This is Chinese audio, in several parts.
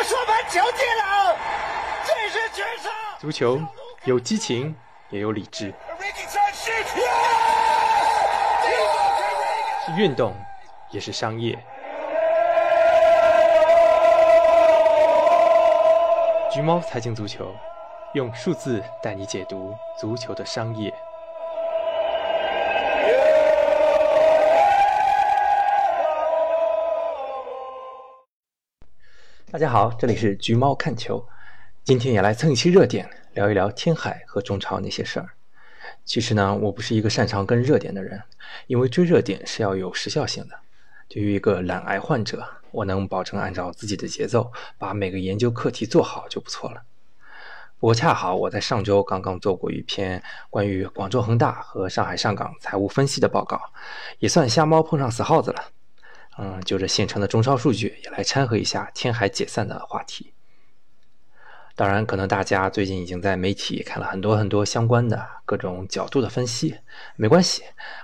的说盘球技了，这是绝杀。足球有激情，也有理智，是运动，也是商业。橘猫财经足球，用数字带你解读足球的商业。大家好，这里是橘猫看球，今天也来蹭一期热点，聊一聊天海和中超那些事儿。其实呢，我不是一个擅长跟热点的人，因为追热点是要有时效性的。对于一个懒癌患者，我能保证按照自己的节奏，把每个研究课题做好就不错了。不过恰好我在上周刚刚做过一篇关于广州恒大和上海上港财务分析的报告，也算瞎猫碰上死耗子了。嗯，就这现成的中超数据也来掺和一下天海解散的话题。当然，可能大家最近已经在媒体看了很多很多相关的各种角度的分析，没关系，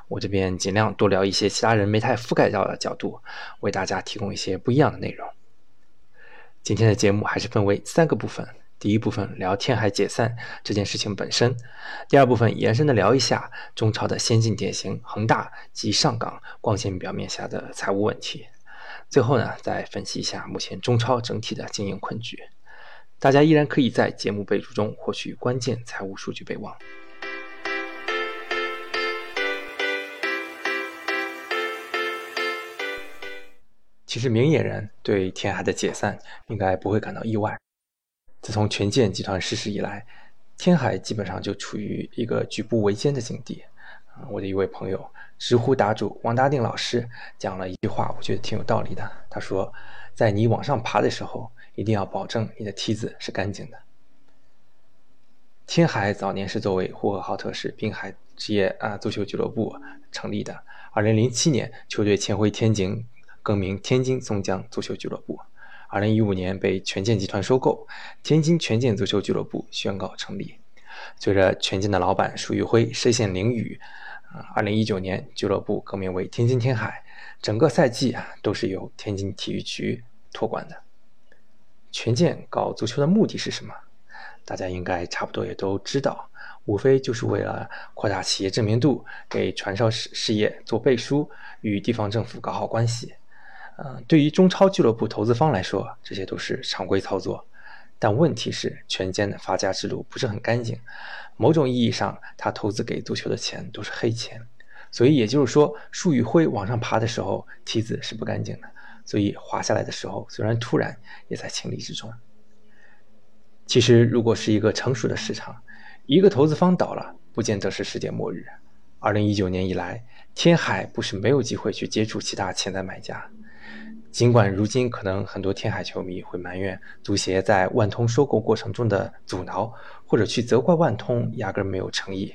我这边尽量多聊一些其他人没太覆盖到的角度，为大家提供一些不一样的内容。今天的节目还是分为三个部分。第一部分聊天海解散这件事情本身，第二部分延伸的聊一下中超的先进典型恒大及上港光线表面下的财务问题，最后呢再分析一下目前中超整体的经营困局。大家依然可以在节目备注中获取关键财务数据备忘。其实明眼人对天海的解散应该不会感到意外。自从权健集团失势以来，天海基本上就处于一个举步维艰的境地。我的一位朋友，知乎答主王大定老师讲了一句话，我觉得挺有道理的。他说，在你往上爬的时候，一定要保证你的梯子是干净的。天海早年是作为呼和浩特市滨海职业啊足球俱乐部成立的。二零零七年，球队迁回天津，更名天津松江足球俱乐部。二零一五年被权健集团收购，天津权健足球俱乐部宣告成立。随着权健的老板舒玉辉实现领雨，啊，二零一九年俱乐部更名为天津天海，整个赛季啊都是由天津体育局托管的。权健搞足球的目的是什么？大家应该差不多也都知道，无非就是为了扩大企业知名度，给传销事事业做背书，与地方政府搞好关系。嗯，对于中超俱乐部投资方来说，这些都是常规操作。但问题是，权健的发家之路不是很干净。某种意义上，他投资给足球的钱都是黑钱。所以也就是说，树与灰往上爬的时候，梯子是不干净的。所以滑下来的时候，虽然突然，也在情理之中。其实，如果是一个成熟的市场，一个投资方倒了，不见得是世界末日。二零一九年以来，天海不是没有机会去接触其他潜在买家。尽管如今可能很多天海球迷会埋怨足协在万通收购过程中的阻挠，或者去责怪万通压根没有诚意，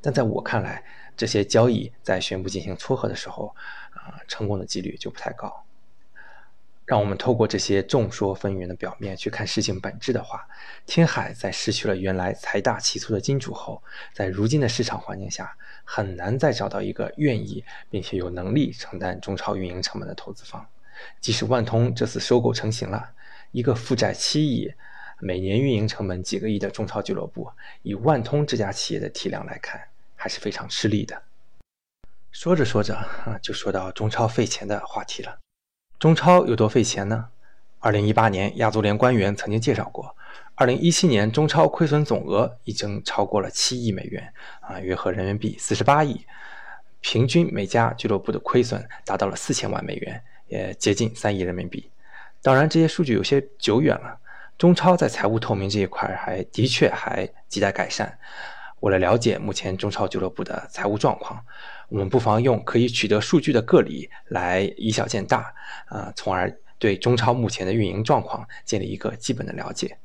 但在我看来，这些交易在宣布进行撮合的时候，啊，成功的几率就不太高。让我们透过这些众说纷纭的表面去看事情本质的话，天海在失去了原来财大气粗的金主后，在如今的市场环境下，很难再找到一个愿意并且有能力承担中超运营成本的投资方。即使万通这次收购成型了，一个负债七亿、每年运营成本几个亿的中超俱乐部，以万通这家企业的体量来看，还是非常吃力的。说着说着啊，就说到中超费钱的话题了。中超有多费钱呢？二零一八年亚足联官员曾经介绍过，二零一七年中超亏损总额已经超过了七亿美元，啊，约合人民币四十八亿，平均每家俱乐部的亏损达到了四千万美元。也接近三亿人民币，当然这些数据有些久远了。中超在财务透明这一块还的确还亟待改善。为了了解目前中超俱乐部的财务状况，我们不妨用可以取得数据的个例来以小见大，啊，从而对中超目前的运营状况建立一个基本的了解。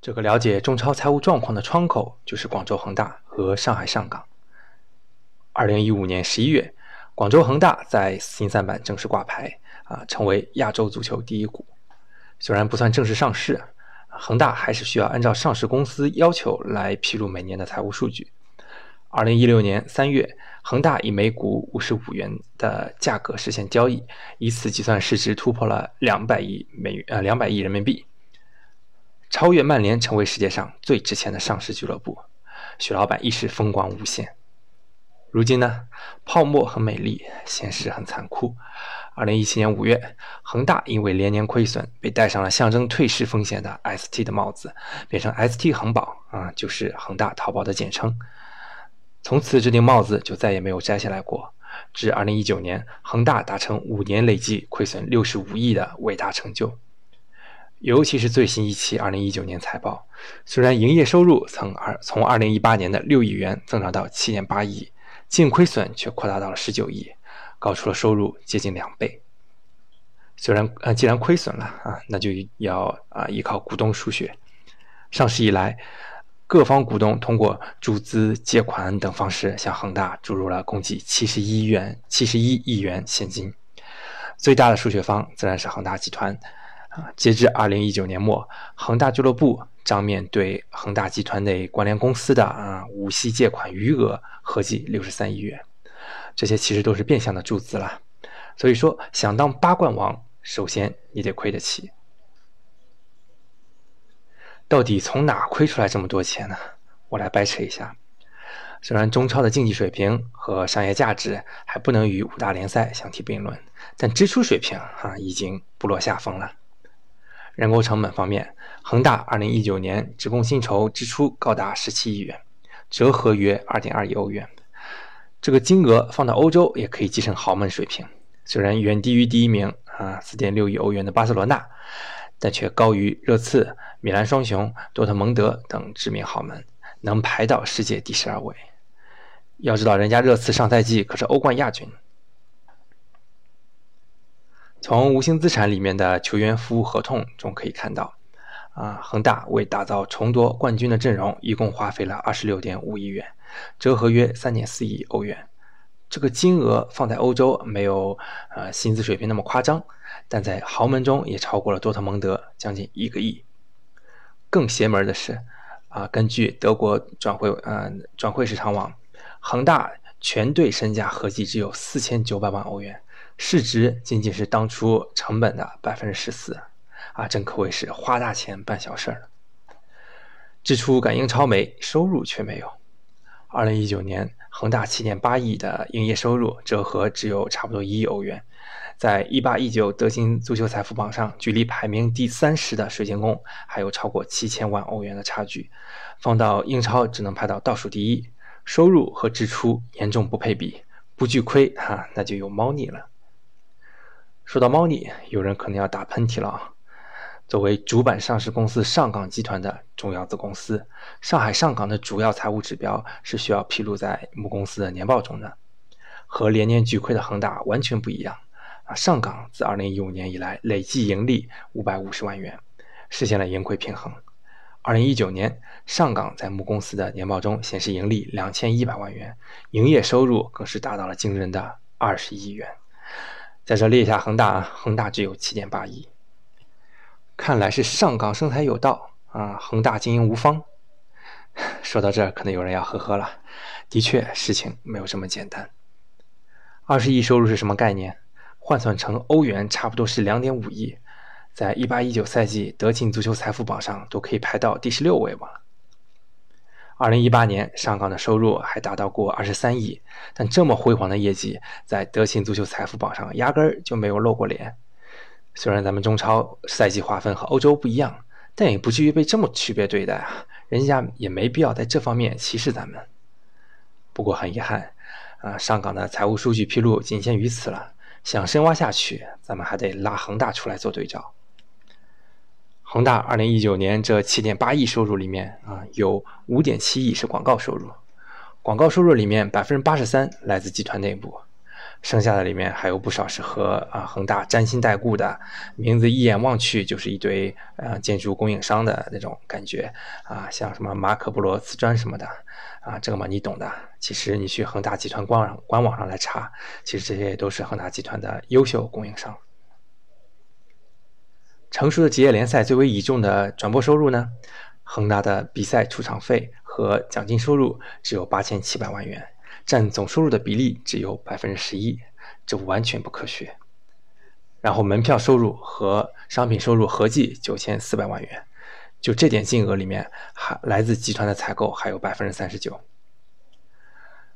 这个了解中超财务状况的窗口就是广州恒大和上海上港。二零一五年十一月。广州恒大在新三板正式挂牌，啊，成为亚洲足球第一股。虽然不算正式上市，恒大还是需要按照上市公司要求来披露每年的财务数据。二零一六年三月，恒大以每股五十五元的价格实现交易，以此计算市值突破了两百亿美元，呃，两百亿人民币，超越曼联成为世界上最值钱的上市俱乐部。许老板一时风光无限。如今呢，泡沫很美丽，现实很残酷。二零一七年五月，恒大因为连年亏损，被戴上了象征退市风险的 ST 的帽子，变成 ST 恒宝啊，就是恒大淘宝的简称。从此，这顶帽子就再也没有摘下来过。至二零一九年，恒大达成五年累计亏损六十五亿的伟大成就。尤其是最新一期二零一九年财报，虽然营业收入曾二从二零一八年的六亿元增长到七点八亿。净亏损却扩大到了十九亿，高出了收入接近两倍。虽然呃，既然亏损了啊，那就要啊依靠股东输血。上市以来，各方股东通过注资、借款等方式向恒大注入了共计七十一元、七十一亿元现金。最大的输血方自然是恒大集团啊。截至二零一九年末，恒大俱乐部。账面对恒大集团内关联公司的啊无息借款余额合计六十三亿元，这些其实都是变相的注资了。所以说，想当八冠王，首先你得亏得起。到底从哪亏出来这么多钱呢？我来掰扯一下。虽然中超的竞技水平和商业价值还不能与五大联赛相提并论，但支出水平啊已经不落下风了。人工成本方面，恒大2019年职工薪酬支出高达17亿元，折合约2.2亿欧元。这个金额放到欧洲也可以继承豪门水平。虽然远低于第一名啊4.6亿欧元的巴塞罗那，但却高于热刺、米兰双雄、多特蒙德等知名豪门，能排到世界第十二位。要知道，人家热刺上赛季可是欧冠亚军。从无形资产里面的球员服务合同中可以看到，啊，恒大为打造重夺冠军的阵容，一共花费了二十六点五亿元，折合约三点四亿欧元。这个金额放在欧洲没有呃薪资水平那么夸张，但在豪门中也超过了多特蒙德将近一个亿。更邪门的是，啊，根据德国转会呃转会市场网，恒大全队身价合计只有四千九百万欧元。市值仅仅是当初成本的百分之十四，啊，真可谓是花大钱办小事儿了。支出赶英超没，收入却没有。二零一九年，恒大七点八亿的营业收入，折合只有差不多一亿欧元，在一八一九德勤足球财富榜上，距离排名第三十的水晶宫还有超过七千万欧元的差距。放到英超，只能排到倒数第一，收入和支出严重不配比，不巨亏哈，那就有猫腻了。说到猫腻，有人可能要打喷嚏了啊！作为主板上市公司上港集团的重要子公司，上海上港的主要财务指标是需要披露在母公司的年报中的，和连年巨亏的恒大完全不一样啊！上港自2015年以来累计盈利550万元，实现了盈亏平衡。2019年，上港在母公司的年报中显示盈利2100万元，营业收入更是达到了惊人的20亿元。在这列一下恒大，恒大只有七点八亿，看来是上港生财有道啊，恒大经营无方。说到这儿，可能有人要呵呵了。的确，事情没有这么简单。二十亿收入是什么概念？换算成欧元，差不多是两点五亿，在一八一九赛季德勤足球财富榜上都可以排到第十六位吧。二零一八年，上港的收入还达到过二十三亿，但这么辉煌的业绩，在德勤足球财富榜上压根儿就没有露过脸。虽然咱们中超赛季划分和欧洲不一样，但也不至于被这么区别对待啊！人家也没必要在这方面歧视咱们。不过很遗憾，啊，上港的财务数据披露仅限于此了。想深挖下去，咱们还得拉恒大出来做对照。恒大二零一九年这七点八亿收入里面啊，有五点七亿是广告收入，广告收入里面百分之八十三来自集团内部，剩下的里面还有不少是和啊恒大沾亲带故的，名字一眼望去就是一堆呃建筑供应商的那种感觉啊，像什么马可波罗瓷砖什么的啊，这个嘛你懂的。其实你去恒大集团官网官网上来查，其实这些都是恒大集团的优秀供应商。成熟的职业联赛最为倚重的转播收入呢？恒大的比赛出场费和奖金收入只有八千七百万元，占总收入的比例只有百分之十一，这完全不科学。然后门票收入和商品收入合计九千四百万元，就这点金额里面，还来自集团的采购还有百分之三十九。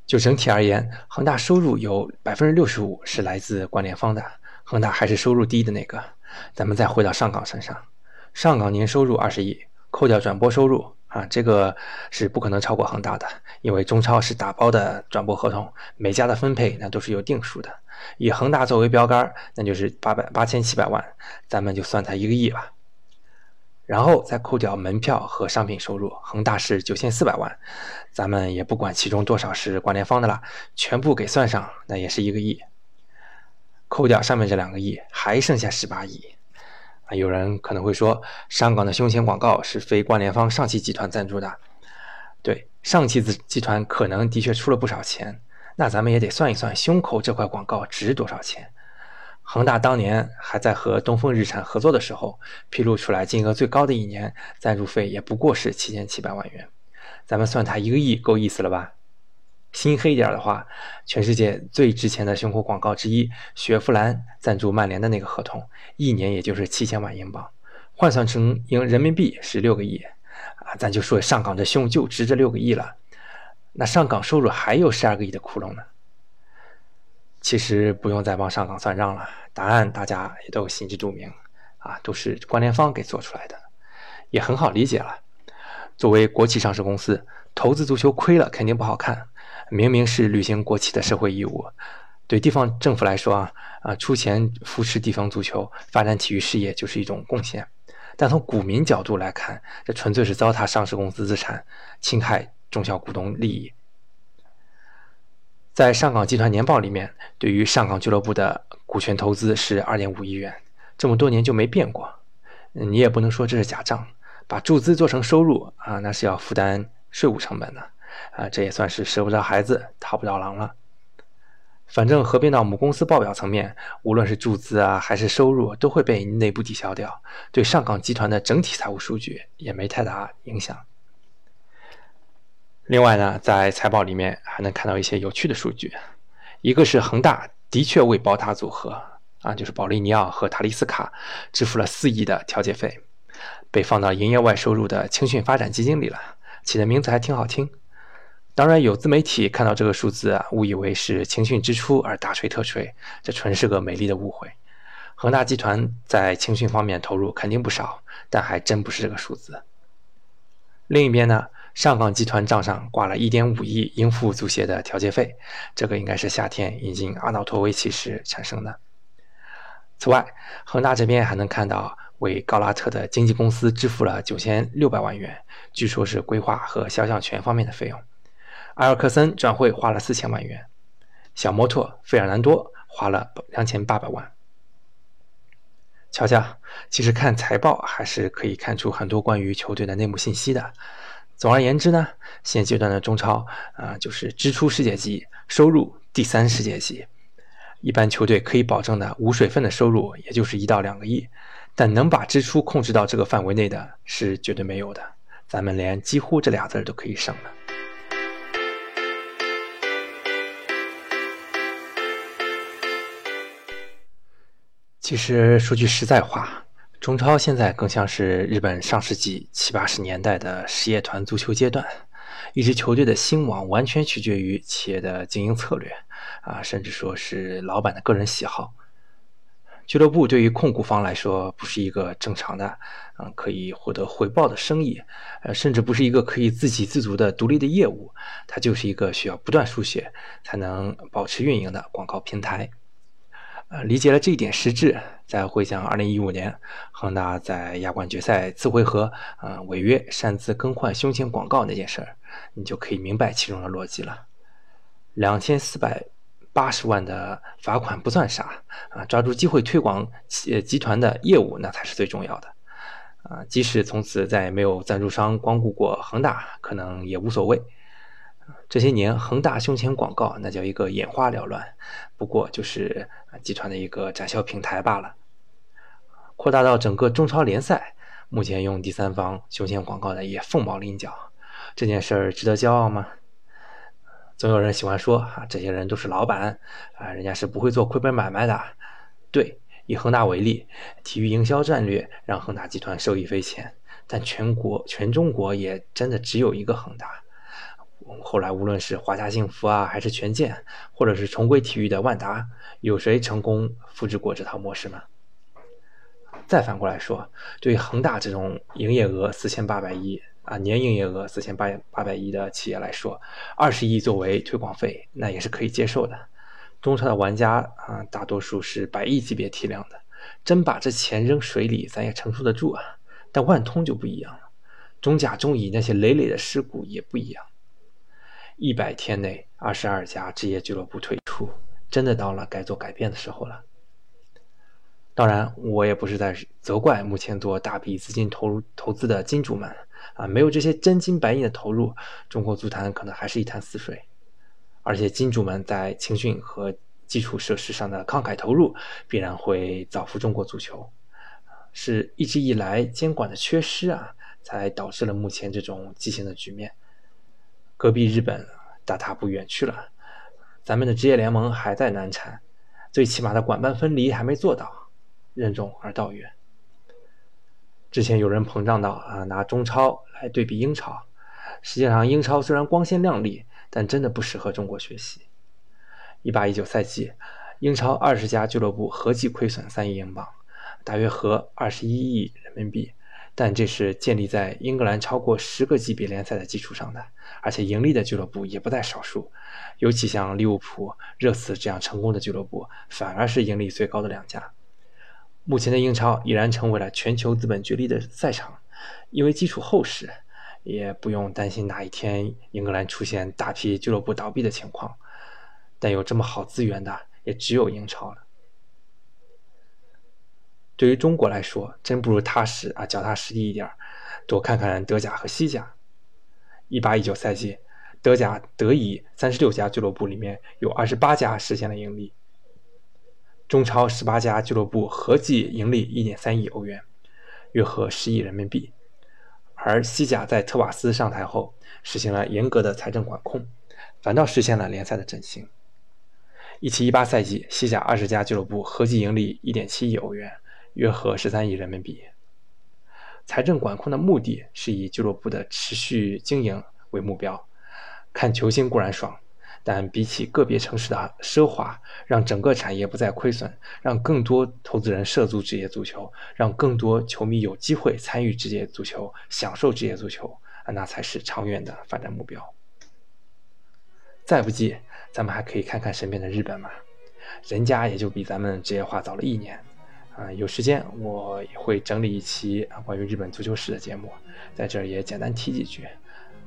就整体而言，恒大收入有百分之六十五是来自关联方的，恒大还是收入低的那个。咱们再回到上港身上，上港年收入二十亿，扣掉转播收入啊，这个是不可能超过恒大的，因为中超是打包的转播合同，每家的分配那都是有定数的。以恒大作为标杆，那就是八百八千七百万，咱们就算它一个亿吧。然后再扣掉门票和商品收入，恒大是九千四百万，咱们也不管其中多少是关联方的了，全部给算上，那也是一个亿。扣掉上面这两个亿，还剩下十八亿。啊，有人可能会说，上港的胸前广告是非关联方上汽集团赞助的，对，上汽集集团可能的确出了不少钱，那咱们也得算一算胸口这块广告值多少钱。恒大当年还在和东风日产合作的时候，披露出来金额最高的一年赞助费也不过是七千七百万元，咱们算它一个亿够意思了吧？心黑一点的话，全世界最值钱的胸口广告之一，雪佛兰赞助曼联的那个合同，一年也就是七千万英镑，换算成英人民币是六个亿，啊，咱就说上港的胸就值这六个亿了，那上港收入还有十二个亿的窟窿呢。其实不用再帮上港算账了，答案大家也都心知肚明，啊，都是关联方给做出来的，也很好理解了。作为国企上市公司，投资足球亏了肯定不好看。明明是履行国企的社会义务，对地方政府来说啊啊，出钱扶持地方足球发展体育事业就是一种贡献。但从股民角度来看，这纯粹是糟蹋上市公司资产，侵害中小股东利益。在上港集团年报里面，对于上港俱乐部的股权投资是二点五亿元，这么多年就没变过。你也不能说这是假账，把注资做成收入啊，那是要负担税务成本的啊，这也算是舍不得孩子套不着狼了。反正合并到母公司报表层面，无论是注资啊还是收入，都会被内部抵消掉，对上港集团的整体财务数据也没太大影响。另外呢，在财报里面还能看到一些有趣的数据，一个是恒大的确为宝塔组合啊，就是保利尼奥和塔利斯卡支付了四亿的调解费，被放到营业外收入的青训发展基金里了，起的名字还挺好听。当然有自媒体看到这个数字啊，误以为是青训支出而大吹特吹，这纯是个美丽的误会。恒大集团在青训方面投入肯定不少，但还真不是这个数字。另一边呢？上港集团账上挂了1.5亿应付足协的调节费，这个应该是夏天引进阿瑙托维奇时产生的。此外，恒大这边还能看到为高拉特的经纪公司支付了9600万元，据说是规划和肖像权方面的费用。埃尔克森转会花了4000万元，小摩托费尔南多花了2800万。瞧瞧，其实看财报还是可以看出很多关于球队的内幕信息的。总而言之呢，现阶段的中超啊，就是支出世界级，收入第三世界级。一般球队可以保证的无水分的收入，也就是一到两个亿，但能把支出控制到这个范围内的是绝对没有的。咱们连几乎这俩字都可以省了。其实说句实在话。中超现在更像是日本上世纪七八十年代的实业团足球阶段，一支球队的兴亡完全取决于企业的经营策略，啊，甚至说是老板的个人喜好。俱乐部对于控股方来说不是一个正常的，嗯，可以获得回报的生意，呃，甚至不是一个可以自给自足的独立的业务，它就是一个需要不断输血才能保持运营的广告平台。呃，理解了这一点实质，再回想2015年恒大在亚冠决赛次回合，呃，违约擅自更换胸前广告那件事儿，你就可以明白其中的逻辑了。两千四百八十万的罚款不算啥啊，抓住机会推广企集团的业务那才是最重要的。啊，即使从此再也没有赞助商光顾过恒大，可能也无所谓。这些年，恒大胸前广告那叫一个眼花缭乱，不过就是集团的一个展销平台罢了。扩大到整个中超联赛，目前用第三方胸前广告的也凤毛麟角。这件事儿值得骄傲吗？总有人喜欢说啊，这些人都是老板啊，人家是不会做亏本买卖的。对，以恒大为例，体育营销战略让恒大集团受益匪浅，但全国全中国也真的只有一个恒大。后来无论是华夏幸福啊，还是权健，或者是重归体育的万达，有谁成功复制过这套模式吗？再反过来说，对于恒大这种营业额四千八百亿。啊，年营业额四千八八百亿的企业来说，二十亿作为推广费，那也是可以接受的。中超的玩家啊，大多数是百亿级别体量的，真把这钱扔水里，咱也承受得住啊。但万通就不一样了，中甲、中乙那些累累的尸骨也不一样。一百天内，二十二家职业俱乐部退出，真的到了该做改变的时候了。当然，我也不是在责怪目前做大笔资金投入投资的金主们。啊，没有这些真金白银的投入，中国足坛可能还是一潭死水。而且金主们在青训和基础设施上的慷慨投入，必然会造福中国足球。是一直以来监管的缺失啊，才导致了目前这种畸形的局面。隔壁日本大踏步远去了，咱们的职业联盟还在难产，最起码的管办分离还没做到，任重而道远。之前有人膨胀到啊，拿中超来对比英超，实际上英超虽然光鲜亮丽，但真的不适合中国学习。一八一九赛季，英超二十家俱乐部合计亏损三亿英镑，大约合二十一亿人民币。但这是建立在英格兰超过十个级别联赛的基础上的，而且盈利的俱乐部也不在少数，尤其像利物浦、热刺这样成功的俱乐部，反而是盈利最高的两家。目前的英超已然成为了全球资本角力的赛场，因为基础厚实，也不用担心哪一天英格兰出现大批俱乐部倒闭的情况。但有这么好资源的，也只有英超了。对于中国来说，真不如踏实啊，脚踏实地一点，多看看德甲和西甲。一八一九赛季，德甲德乙三十六家俱乐部里面有二十八家实现了盈利。中超十八家俱乐部合计盈利一点三亿欧元，约合十亿人民币。而西甲在特瓦斯上台后，实行了严格的财政管控，反倒实现了联赛的振兴。一七一八赛季，西甲二十家俱乐部合计盈利一点七亿欧元，约合十三亿人民币。财政管控的目的是以俱乐部的持续经营为目标，看球星固然爽。但比起个别城市的奢华，让整个产业不再亏损，让更多投资人涉足职业足球，让更多球迷有机会参与职业足球、享受职业足球，啊，那才是长远的发展目标。再不济，咱们还可以看看身边的日本嘛，人家也就比咱们职业化早了一年，啊，有时间我也会整理一期啊关于日本足球史的节目，在这儿也简单提几句。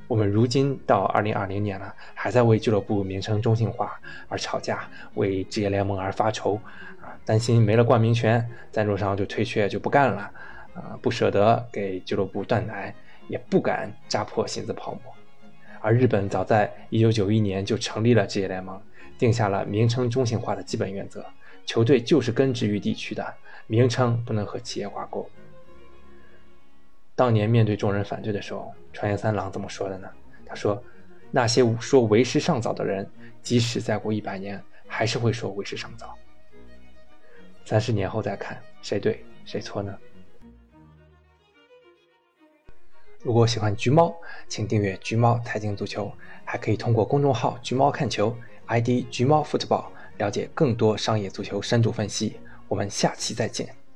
我们如今到二零二零年了，还在为俱乐部名称中性化而吵架，为职业联盟而发愁，啊，担心没了冠名权，赞助商就退却就不干了，啊，不舍得给俱乐部断奶，也不敢扎破薪资泡沫。而日本早在一九九一年就成立了职业联盟，定下了名称中性化的基本原则，球队就是根植于地区的，名称不能和企业挂钩。当年面对众人反对的时候，川原三郎怎么说的呢？他说：“那些说为时尚早的人，即使再过一百年，还是会说为时尚早。三十年后再看，谁对谁错呢？”如果喜欢橘猫，请订阅橘猫财经足球，还可以通过公众号“橘猫看球 ”ID“ 橘猫 football” 了解更多商业足球深度分析。我们下期再见。